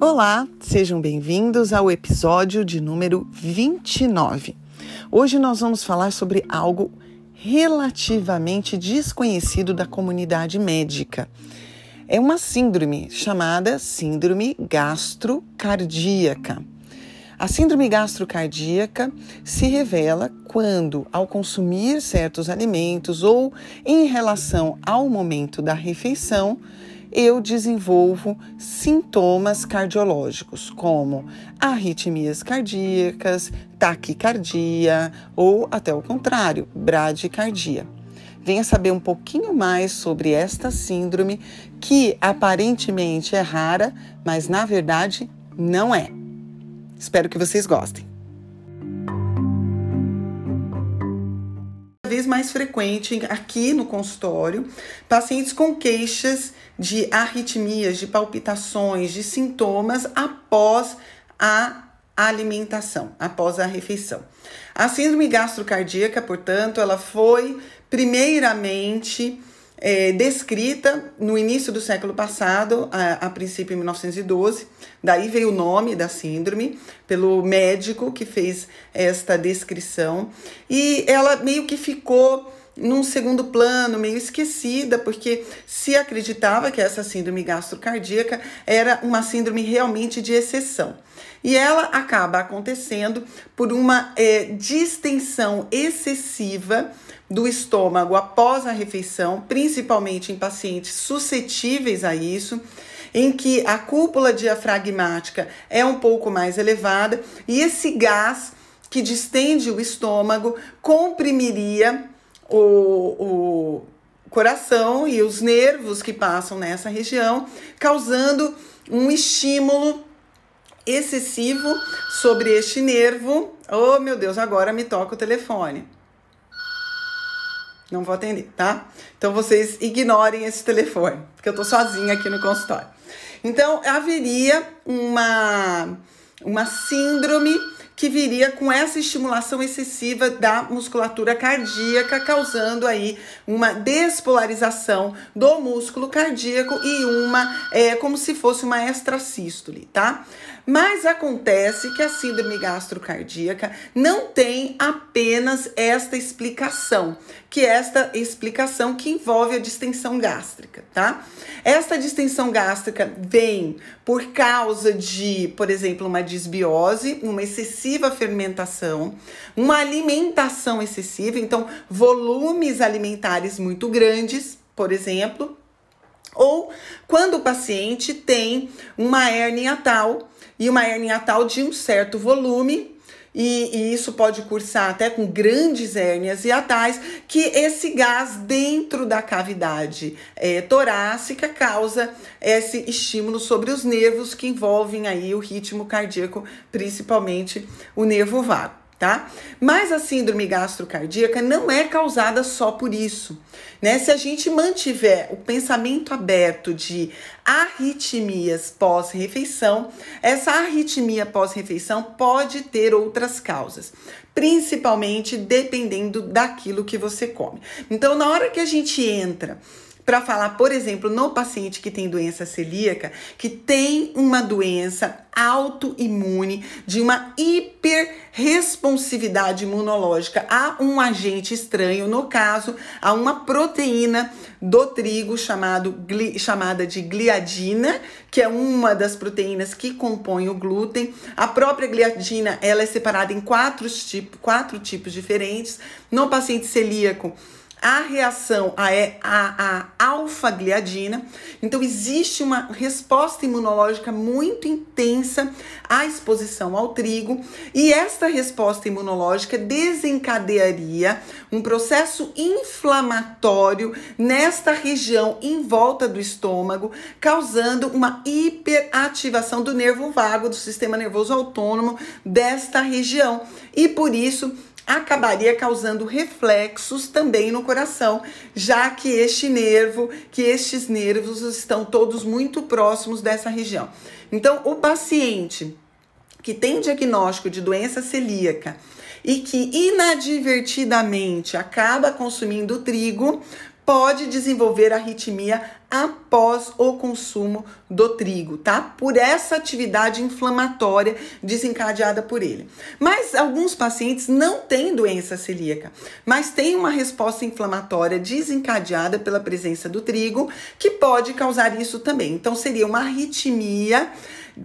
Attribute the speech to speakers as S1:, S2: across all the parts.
S1: Olá, sejam bem-vindos ao episódio de número 29. Hoje nós vamos falar sobre algo relativamente desconhecido da comunidade médica. É uma síndrome chamada síndrome gastrocardíaca. A síndrome gastrocardíaca se revela quando, ao consumir certos alimentos ou em relação ao momento da refeição, eu desenvolvo sintomas cardiológicos, como arritmias cardíacas, taquicardia ou, até o contrário, bradicardia. Venha saber um pouquinho mais sobre esta síndrome que aparentemente é rara, mas na verdade não é. Espero que vocês gostem. Vez mais frequente aqui no consultório, pacientes com queixas de arritmias, de palpitações, de sintomas após a alimentação, após a refeição. A síndrome gastrocardíaca, portanto, ela foi primeiramente é, descrita no início do século passado, a, a, princípio em 1912. Daí veio o nome da síndrome, pelo médico que fez esta descrição. E ela meio que ficou num segundo plano, meio esquecida, porque se acreditava que essa síndrome gastrocardíaca era uma síndrome realmente de exceção. E ela acaba acontecendo por uma é, distensão excessiva do estômago após a refeição, principalmente em pacientes suscetíveis a isso, em que a cúpula diafragmática é um pouco mais elevada e esse gás que distende o estômago comprimiria o, o coração e os nervos que passam nessa região, causando um estímulo excessivo sobre este nervo. Oh, meu Deus, agora me toca o telefone. Não vou atender, tá? Então vocês ignorem esse telefone, porque eu tô sozinha aqui no consultório. Então, haveria uma, uma síndrome que viria com essa estimulação excessiva da musculatura cardíaca, causando aí uma despolarização do músculo cardíaco e uma, é, como se fosse uma extrasístole, tá? Mas acontece que a síndrome gastrocardíaca não tem apenas esta explicação, que é esta explicação que envolve a distensão gástrica, tá? Esta distensão gástrica vem por causa de, por exemplo, uma disbiose, uma excessiva fermentação, uma alimentação excessiva, então volumes alimentares muito grandes, por exemplo, ou quando o paciente tem uma hernia tal e uma hernia tal de um certo volume e, e, isso pode cursar até com grandes hérnias hiatais, que esse gás dentro da cavidade é, torácica causa esse estímulo sobre os nervos que envolvem aí o ritmo cardíaco, principalmente o nervo vago tá? Mas a síndrome gastrocardíaca não é causada só por isso, né? Se a gente mantiver o pensamento aberto de arritmias pós-refeição, essa arritmia pós-refeição pode ter outras causas, principalmente dependendo daquilo que você come. Então, na hora que a gente entra para falar, por exemplo, no paciente que tem doença celíaca, que tem uma doença autoimune de uma hiperresponsividade imunológica a um agente estranho, no caso, a uma proteína do trigo chamado, chamada de gliadina, que é uma das proteínas que compõem o glúten. A própria gliadina, ela é separada em quatro, tipo, quatro tipos diferentes. No paciente celíaco, a reação a, a, a alfa-gliadina. Então, existe uma resposta imunológica muito intensa à exposição ao trigo, e esta resposta imunológica desencadearia um processo inflamatório nesta região em volta do estômago, causando uma hiperativação do nervo vago, do sistema nervoso autônomo desta região. E por isso, acabaria causando reflexos também no coração, já que este nervo, que estes nervos estão todos muito próximos dessa região. Então, o paciente que tem diagnóstico de doença celíaca e que inadvertidamente acaba consumindo trigo, pode desenvolver arritmia após o consumo do trigo, tá? Por essa atividade inflamatória desencadeada por ele. Mas alguns pacientes não têm doença celíaca, mas têm uma resposta inflamatória desencadeada pela presença do trigo, que pode causar isso também. Então seria uma arritmia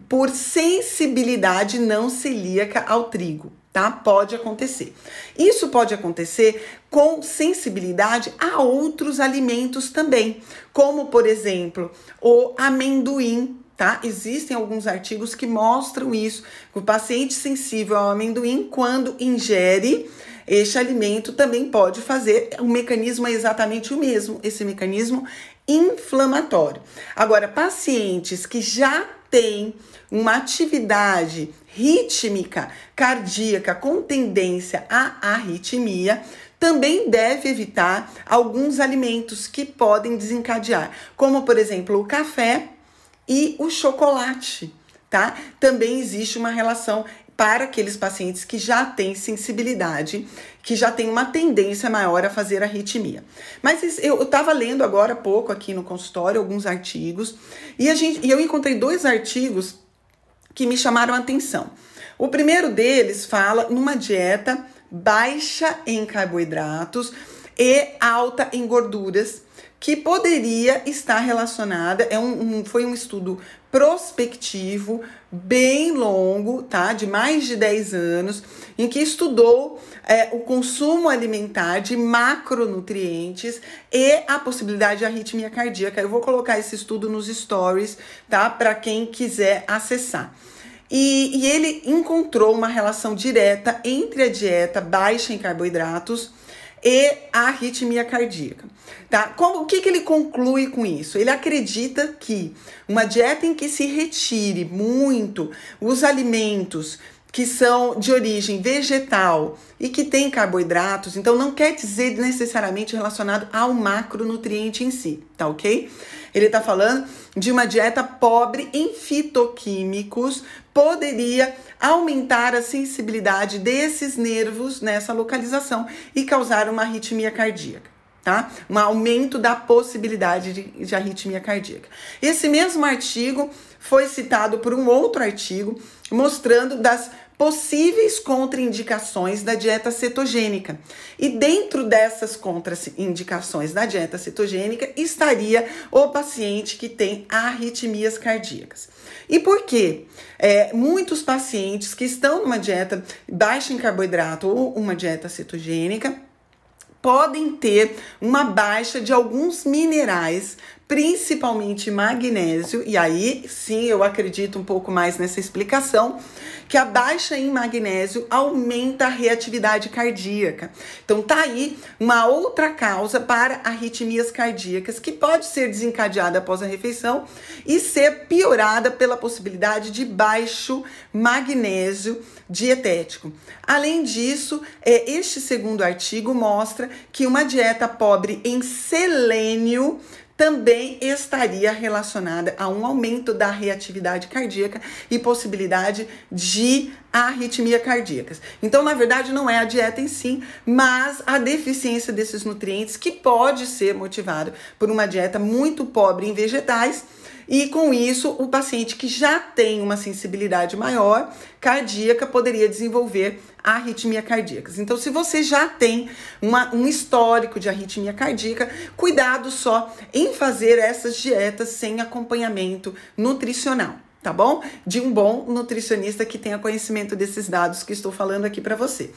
S1: por sensibilidade não celíaca ao trigo tá? Pode acontecer. Isso pode acontecer com sensibilidade a outros alimentos também, como por exemplo, o amendoim, tá? Existem alguns artigos que mostram isso. O paciente sensível ao amendoim, quando ingere este alimento, também pode fazer. O mecanismo é exatamente o mesmo, esse mecanismo inflamatório. Agora, pacientes que já têm uma atividade rítmica cardíaca com tendência à arritmia, também deve evitar alguns alimentos que podem desencadear, como por exemplo o café e o chocolate, tá? Também existe uma relação para aqueles pacientes que já têm sensibilidade, que já têm uma tendência maior a fazer arritmia. Mas eu estava lendo agora há pouco aqui no consultório alguns artigos e, a gente, e eu encontrei dois artigos que me chamaram a atenção. O primeiro deles fala numa dieta baixa em carboidratos e alta em gorduras, que poderia estar relacionada, é um, um, foi um estudo prospectivo, bem longo, tá? De mais de 10 anos, em que estudou é, o consumo alimentar de macronutrientes e a possibilidade de arritmia cardíaca. Eu vou colocar esse estudo nos stories, tá? Para quem quiser acessar. E, e ele encontrou uma relação direta entre a dieta baixa em carboidratos e a arritmia cardíaca. Tá? Como, o que, que ele conclui com isso? Ele acredita que uma dieta em que se retire muito os alimentos que são de origem vegetal e que tem carboidratos, então não quer dizer necessariamente relacionado ao macronutriente em si, tá ok? Ele está falando de uma dieta pobre em fitoquímicos, poderia aumentar a sensibilidade desses nervos nessa localização e causar uma arritmia cardíaca. Tá? Um aumento da possibilidade de, de arritmia cardíaca. Esse mesmo artigo foi citado por um outro artigo mostrando das possíveis contraindicações da dieta cetogênica. E dentro dessas contraindicações da dieta cetogênica estaria o paciente que tem arritmias cardíacas. E por quê? É, muitos pacientes que estão numa dieta baixa em carboidrato ou uma dieta cetogênica podem ter uma baixa de alguns minerais principalmente magnésio, e aí sim eu acredito um pouco mais nessa explicação, que a baixa em magnésio aumenta a reatividade cardíaca. Então tá aí uma outra causa para arritmias cardíacas que pode ser desencadeada após a refeição e ser piorada pela possibilidade de baixo magnésio dietético. Além disso, é, este segundo artigo mostra que uma dieta pobre em selênio também estaria relacionada a um aumento da reatividade cardíaca e possibilidade de arritmia cardíacas. Então, na verdade, não é a dieta em si, mas a deficiência desses nutrientes que pode ser motivado por uma dieta muito pobre em vegetais e com isso, o paciente que já tem uma sensibilidade maior cardíaca poderia desenvolver arritmia cardíaca. Então, se você já tem uma, um histórico de arritmia cardíaca, cuidado só em fazer essas dietas sem acompanhamento nutricional tá bom? De um bom nutricionista que tenha conhecimento desses dados que estou falando aqui para você.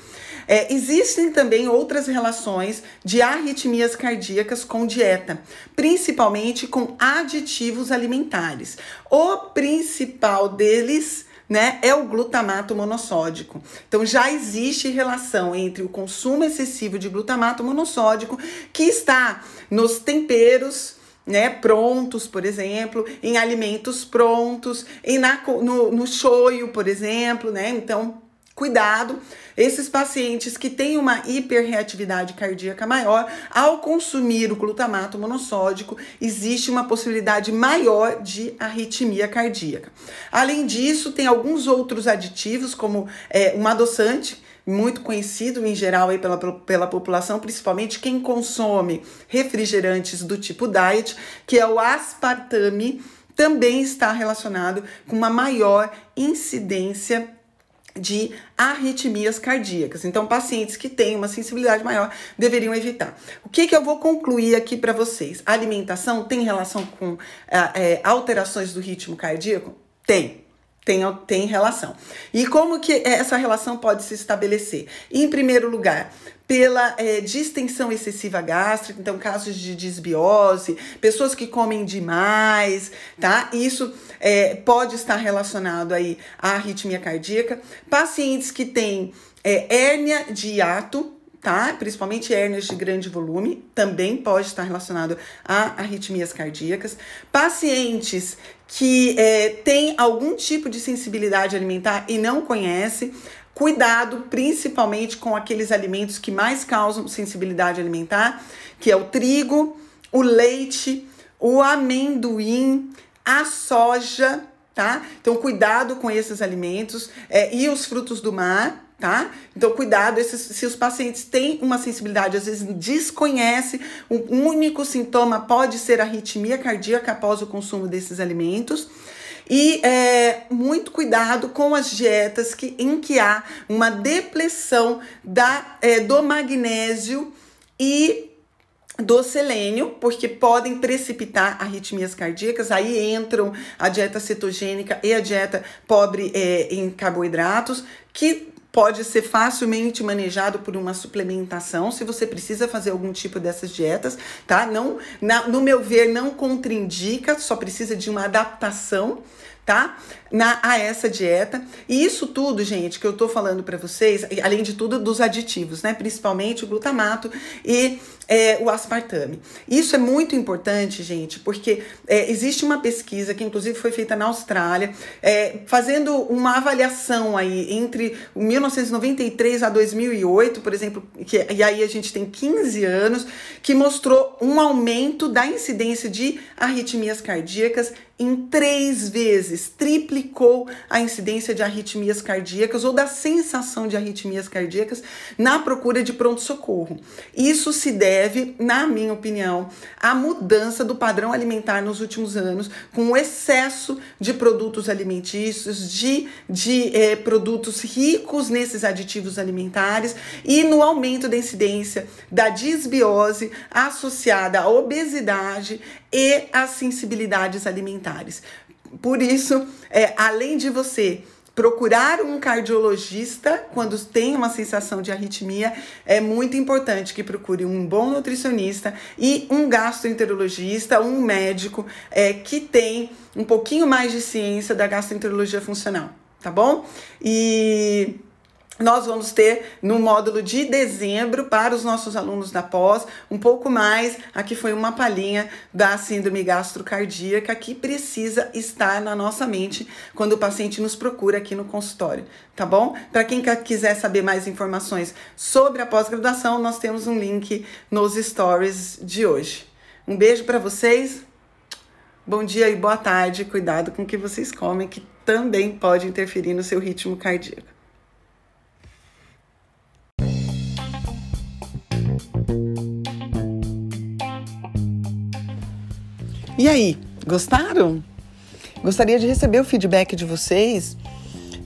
S1: É, existem também outras relações de arritmias cardíacas com dieta, principalmente com aditivos alimentares. O principal deles né, é o glutamato monossódico. Então já existe relação entre o consumo excessivo de glutamato monossódico que está nos temperos né, prontos, por exemplo, em alimentos prontos, em na, no, no shoyu, por exemplo, né? Então, cuidado. Esses pacientes que têm uma hiperreatividade cardíaca maior, ao consumir o glutamato monossódico, existe uma possibilidade maior de arritmia cardíaca. Além disso, tem alguns outros aditivos, como é, um adoçante, muito conhecido em geral aí pela, pela população, principalmente quem consome refrigerantes do tipo diet, que é o aspartame, também está relacionado com uma maior incidência de arritmias cardíacas. Então, pacientes que têm uma sensibilidade maior deveriam evitar. O que, que eu vou concluir aqui para vocês? A alimentação tem relação com é, alterações do ritmo cardíaco? Tem tem, tem relação. E como que essa relação pode se estabelecer? Em primeiro lugar, pela é, distensão excessiva gástrica, então casos de disbiose, pessoas que comem demais, tá? Isso é, pode estar relacionado aí à arritmia cardíaca. Pacientes que têm é, hérnia de hiato, tá? Principalmente hérnias de grande volume, também pode estar relacionado a arritmias cardíacas. Pacientes que é, têm algum tipo de sensibilidade alimentar e não conhece, cuidado principalmente com aqueles alimentos que mais causam sensibilidade alimentar, que é o trigo, o leite, o amendoim, a soja, tá? Então, cuidado com esses alimentos é, e os frutos do mar tá? Então, cuidado, esses, se os pacientes têm uma sensibilidade, às vezes desconhece, o único sintoma pode ser arritmia cardíaca após o consumo desses alimentos. E é, muito cuidado com as dietas que, em que há uma depressão da, é, do magnésio e do selênio, porque podem precipitar arritmias cardíacas. Aí entram a dieta cetogênica e a dieta pobre é, em carboidratos, que pode ser facilmente manejado por uma suplementação, se você precisa fazer algum tipo dessas dietas, tá? Não, na, no meu ver, não contraindica, só precisa de uma adaptação tá? Na, a essa dieta. E isso tudo, gente, que eu tô falando para vocês, além de tudo dos aditivos, né? Principalmente o glutamato e é, o aspartame. Isso é muito importante, gente, porque é, existe uma pesquisa que inclusive foi feita na Austrália, é, fazendo uma avaliação aí entre 1993 a 2008, por exemplo, que, e aí a gente tem 15 anos, que mostrou um aumento da incidência de arritmias cardíacas em três vezes, triplicou a incidência de arritmias cardíacas ou da sensação de arritmias cardíacas na procura de pronto-socorro. Isso se deve, na minha opinião, à mudança do padrão alimentar nos últimos anos, com o excesso de produtos alimentícios, de, de eh, produtos ricos nesses aditivos alimentares e no aumento da incidência da disbiose associada à obesidade e às sensibilidades alimentares. Por isso, é, além de você procurar um cardiologista quando tem uma sensação de arritmia, é muito importante que procure um bom nutricionista e um gastroenterologista, um médico é, que tem um pouquinho mais de ciência da gastroenterologia funcional, tá bom? E nós vamos ter no módulo de dezembro para os nossos alunos da pós um pouco mais. Aqui foi uma palhinha da síndrome gastrocardíaca que precisa estar na nossa mente quando o paciente nos procura aqui no consultório, tá bom? Para quem quiser saber mais informações sobre a pós-graduação, nós temos um link nos stories de hoje. Um beijo para vocês. Bom dia e boa tarde. Cuidado com o que vocês comem, que também pode interferir no seu ritmo cardíaco. E aí, gostaram? Gostaria de receber o feedback de vocês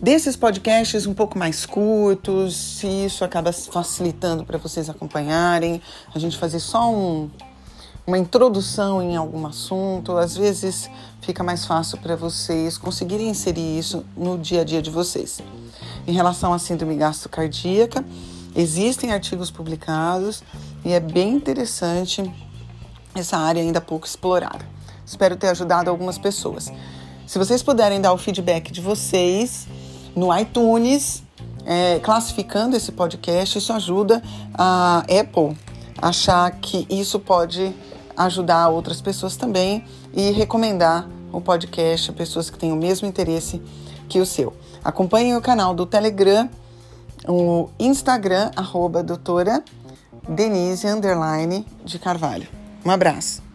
S1: desses podcasts um pouco mais curtos, se isso acaba facilitando para vocês acompanharem, a gente fazer só um, uma introdução em algum assunto, às vezes fica mais fácil para vocês conseguirem inserir isso no dia a dia de vocês. Em relação à síndrome gastrocardíaca, existem artigos publicados e é bem interessante essa área ainda pouco explorada. Espero ter ajudado algumas pessoas. Se vocês puderem dar o feedback de vocês no iTunes, é, classificando esse podcast, isso ajuda a Apple achar que isso pode ajudar outras pessoas também e recomendar o podcast a pessoas que têm o mesmo interesse que o seu. Acompanhem o canal do Telegram, o Instagram, arroba doutora Denise, de Carvalho. Um abraço.